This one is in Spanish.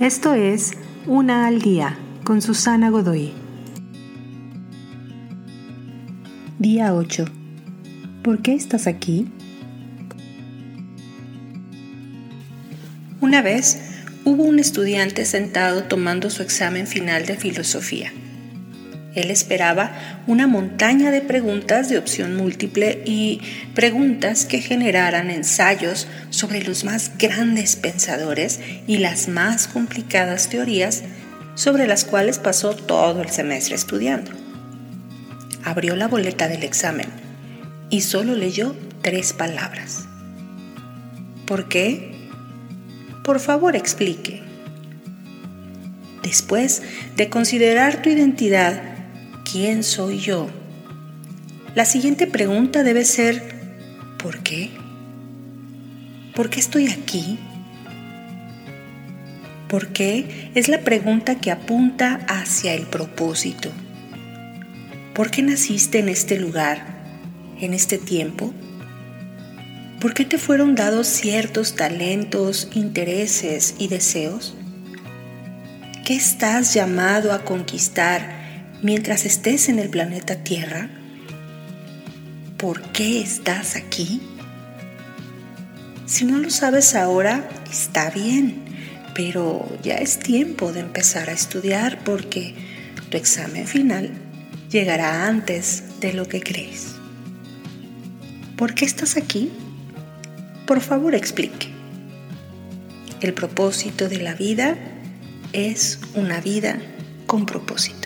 Esto es Una al Día con Susana Godoy. Día 8. ¿Por qué estás aquí? Una vez hubo un estudiante sentado tomando su examen final de filosofía. Él esperaba una montaña de preguntas de opción múltiple y preguntas que generaran ensayos sobre los más grandes pensadores y las más complicadas teorías sobre las cuales pasó todo el semestre estudiando. Abrió la boleta del examen y solo leyó tres palabras. ¿Por qué? Por favor explique. Después de considerar tu identidad, ¿quién soy yo? La siguiente pregunta debe ser, ¿por qué? ¿Por qué estoy aquí? ¿Por qué? Es la pregunta que apunta hacia el propósito. ¿Por qué naciste en este lugar, en este tiempo? ¿Por qué te fueron dados ciertos talentos, intereses y deseos? ¿Qué estás llamado a conquistar mientras estés en el planeta Tierra? ¿Por qué estás aquí? Si no lo sabes ahora, está bien, pero ya es tiempo de empezar a estudiar porque tu examen final llegará antes de lo que crees. ¿Por qué estás aquí? Por favor explique. El propósito de la vida es una vida con propósito.